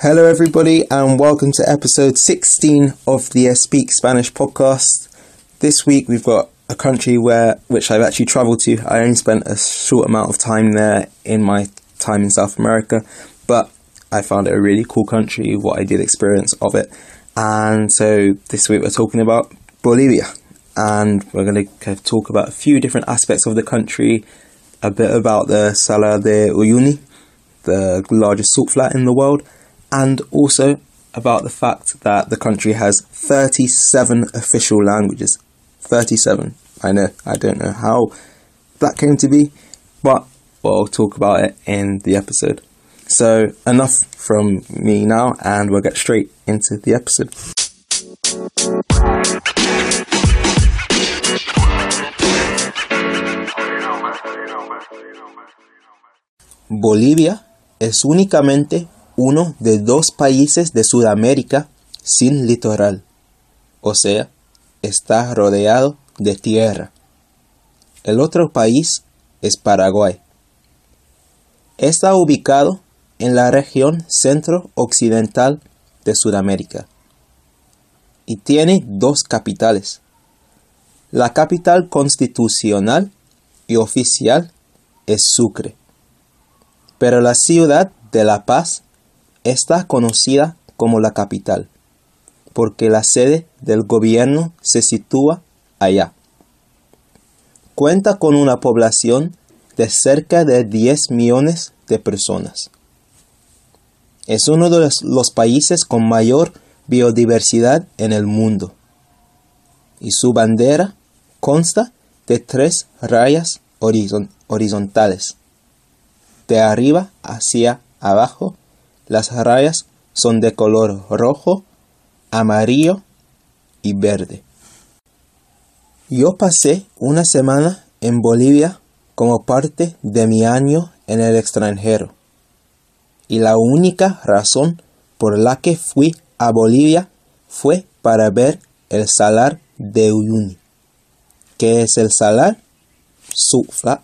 Hello, everybody, and welcome to episode 16 of the Speak Spanish podcast. This week we've got a country where which I've actually travelled to. I only spent a short amount of time there in my time in South America, but I found it a really cool country. What I did experience of it, and so this week we're talking about Bolivia, and we're going to kind of talk about a few different aspects of the country, a bit about the Sala de Uyuni, the largest salt flat in the world, and also about the fact that the country has 37 official languages. 37. I know, I don't know how that came to be, but we'll talk about it in the episode. So, enough from me now, and we'll get straight into the episode. Bolivia es únicamente uno de dos países de Sudamérica sin litoral, o sea, está rodeado de tierra. El otro país es Paraguay. Está ubicado en la región centro-occidental de Sudamérica y tiene dos capitales. La capital constitucional y oficial es Sucre, pero la ciudad de La Paz está conocida como la capital, porque la sede del gobierno se sitúa allá. Cuenta con una población de cerca de 10 millones de personas. Es uno de los, países con mayor biodiversidad en el mundo. Y su bandera consta de tres rayas horizontales. De arriba hacia abajo, las rayas son de color rojo, amarillo y verde. Yo pasé una semana en Bolivia como parte de mi año en el extranjero. Y la única razón por la que fui a Bolivia fue para ver el salar de Uyuni, que es el salar subflat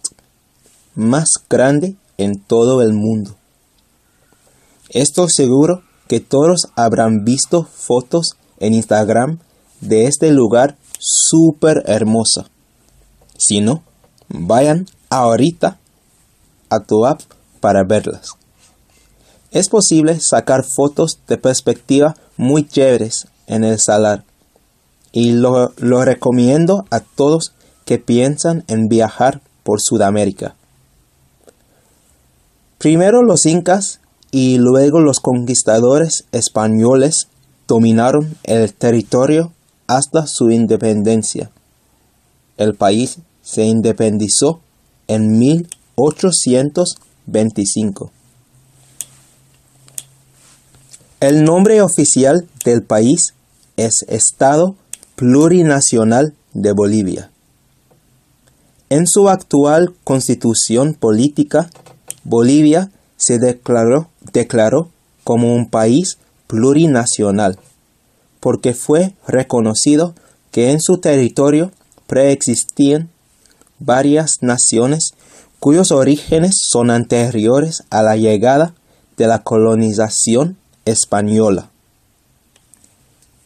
más grande en todo el mundo. Estoy seguro que todos habrán visto fotos en Instagram de este lugar súper hermosa. Si no, vayan ahorita a tu app para verlas. Es posible sacar fotos de perspectiva muy chéveres en el salar y lo, lo recomiendo a todos que piensan en viajar por Sudamérica. Primero los incas y luego los conquistadores españoles dominaron el territorio hasta su independencia. El país se independizó en 1825. El nombre oficial del país es Estado Plurinacional de Bolivia. En su actual constitución política, Bolivia se declaró, declaró como un país plurinacional porque fue reconocido que en su territorio preexistían varias naciones cuyos orígenes son anteriores a la llegada de la colonización española.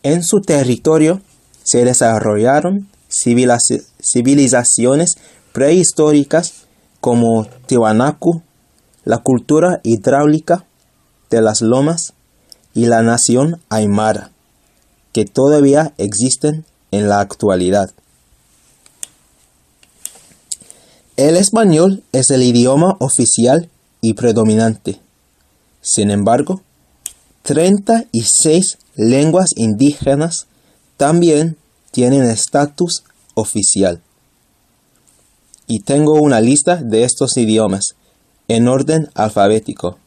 En su territorio se desarrollaron civilizaciones prehistóricas como Tiwanaku, la cultura hidráulica de las lomas y la nación aymara que todavía existen en la actualidad. El español es el idioma oficial y predominante. Sin embargo, 36 lenguas indígenas también tienen estatus oficial. Y tengo una lista de estos idiomas en orden alfabético.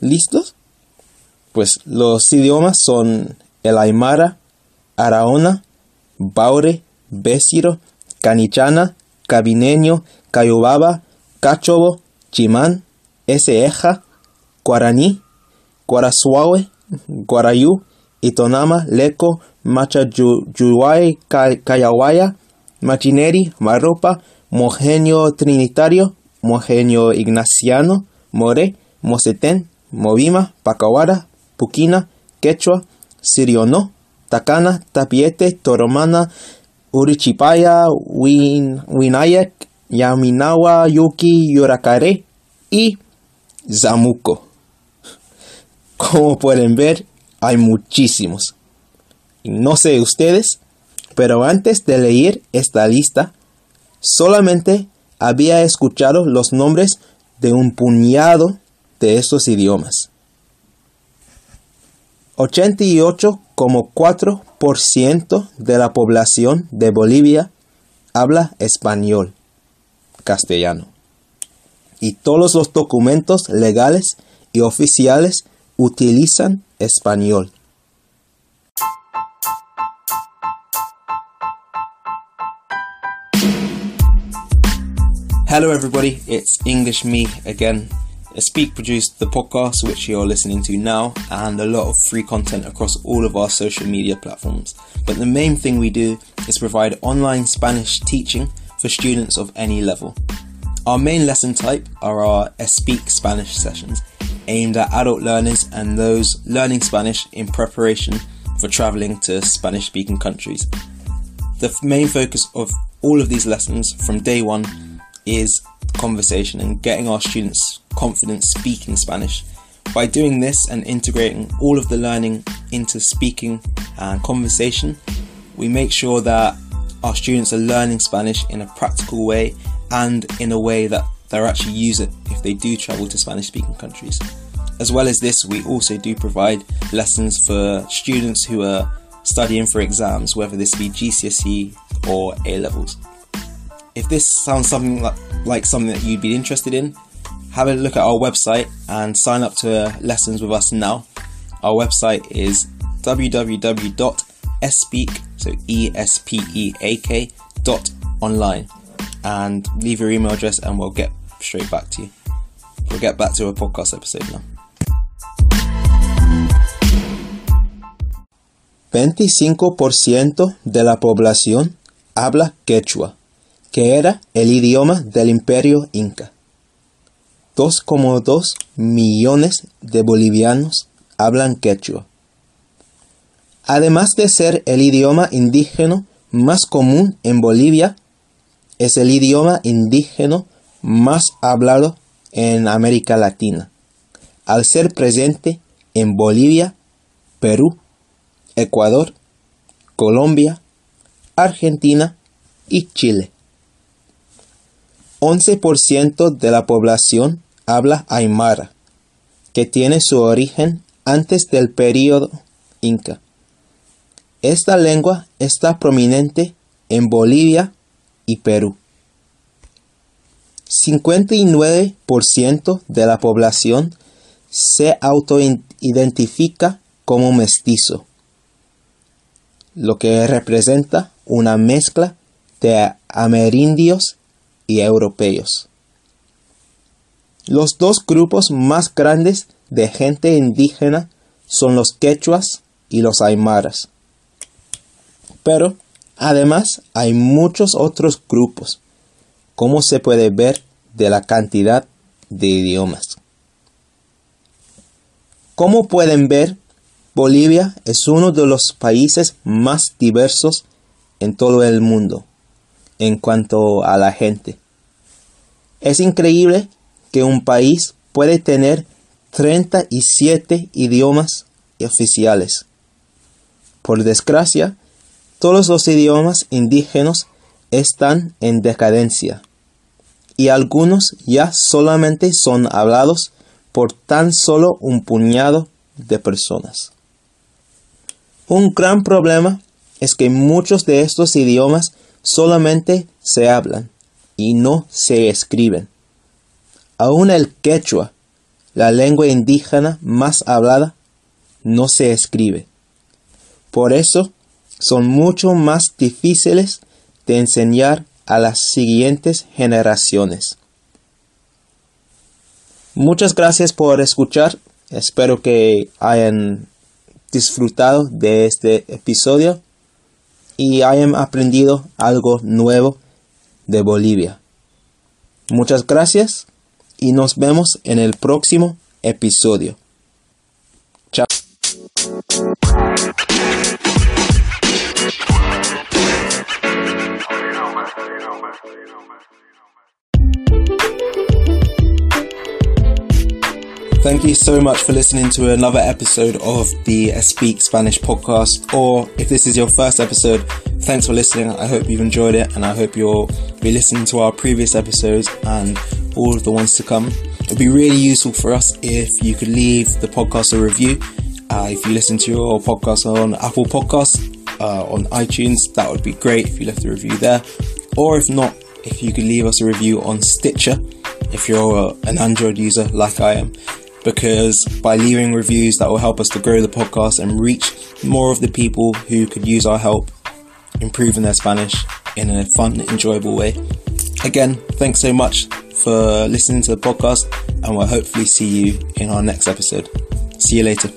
¿Listos? Pues los idiomas son el Aymara, Araona, Baure, Besiro, Canichana, Cabineño, Cayobaba, Cachobo, Chimán, Eseja, Guaraní, Guarasuaue, Guarayú, Itonama, Leco, Machayuay, Cayahuaya, Machineri, Marropa, Mogenio Trinitario, Mogenio Ignaciano, More, Mosetén, Movima, Pacawara, Puquina, Quechua, Siriono, Takana, Tapiete, Toromana, Urichipaya, Win, Winayak, Yaminawa, Yuki, Yurakare y Zamuco. Como pueden ver, hay muchísimos. No sé ustedes, pero antes de leer esta lista, solamente había escuchado los nombres de un puñado de estos idiomas. 88,4% de la población de Bolivia habla español, castellano. Y todos los documentos legales y oficiales utilizan español. Hello, everybody. It's English Me again. Speak produced the podcast, which you're listening to now, and a lot of free content across all of our social media platforms. But the main thing we do is provide online Spanish teaching for students of any level. Our main lesson type are our Speak Spanish sessions, aimed at adult learners and those learning Spanish in preparation for traveling to Spanish speaking countries. The main focus of all of these lessons from day one is conversation and getting our students confident speaking Spanish. By doing this and integrating all of the learning into speaking and conversation, we make sure that our students are learning Spanish in a practical way and in a way that they'll actually use it if they do travel to Spanish speaking countries. As well as this, we also do provide lessons for students who are studying for exams, whether this be GCSE or A levels. If this sounds something like, like something that you'd be interested in, have a look at our website and sign up to lessons with us now. Our website is www.espeak, so E S P E A K dot online, and leave your email address, and we'll get straight back to you. We'll get back to a podcast episode now. 25% de la población habla quechua, que era el idioma del imperio inca. 2,2 millones de bolivianos hablan quechua. Además de ser el idioma indígena más común en Bolivia, es el idioma indígena más hablado en América Latina, al ser presente en Bolivia, Perú, Ecuador, Colombia, Argentina y Chile. 11% de la población habla aymara, que tiene su origen antes del período inca. Esta lengua está prominente en Bolivia y Perú. 59% de la población se autoidentifica como mestizo lo que representa una mezcla de amerindios y europeos. Los dos grupos más grandes de gente indígena son los quechuas y los aymaras. Pero además hay muchos otros grupos, como se puede ver de la cantidad de idiomas. Como pueden ver, Bolivia es uno de los países más diversos en todo el mundo en cuanto a la gente. Es increíble que un país puede tener 37 idiomas oficiales. Por desgracia, todos los idiomas indígenas están en decadencia y algunos ya solamente son hablados por tan solo un puñado de personas. Un gran problema es que muchos de estos idiomas solamente se hablan y no se escriben. Aún el quechua, la lengua indígena más hablada, no se escribe. Por eso son mucho más difíciles de enseñar a las siguientes generaciones. Muchas gracias por escuchar. Espero que hayan disfrutado de este episodio y hayan aprendido algo nuevo de Bolivia. Muchas gracias y nos vemos en el próximo episodio. Thank you so much for listening to another episode of the Speak Spanish podcast. Or if this is your first episode, thanks for listening. I hope you've enjoyed it and I hope you'll be listening to our previous episodes and all of the ones to come. It'd be really useful for us if you could leave the podcast a review. Uh, if you listen to your podcast on Apple Podcasts, uh, on iTunes, that would be great if you left a review there. Or if not, if you could leave us a review on Stitcher, if you're an Android user like I am, because by leaving reviews, that will help us to grow the podcast and reach more of the people who could use our help improving their Spanish in a fun, enjoyable way. Again, thanks so much for listening to the podcast, and we'll hopefully see you in our next episode. See you later.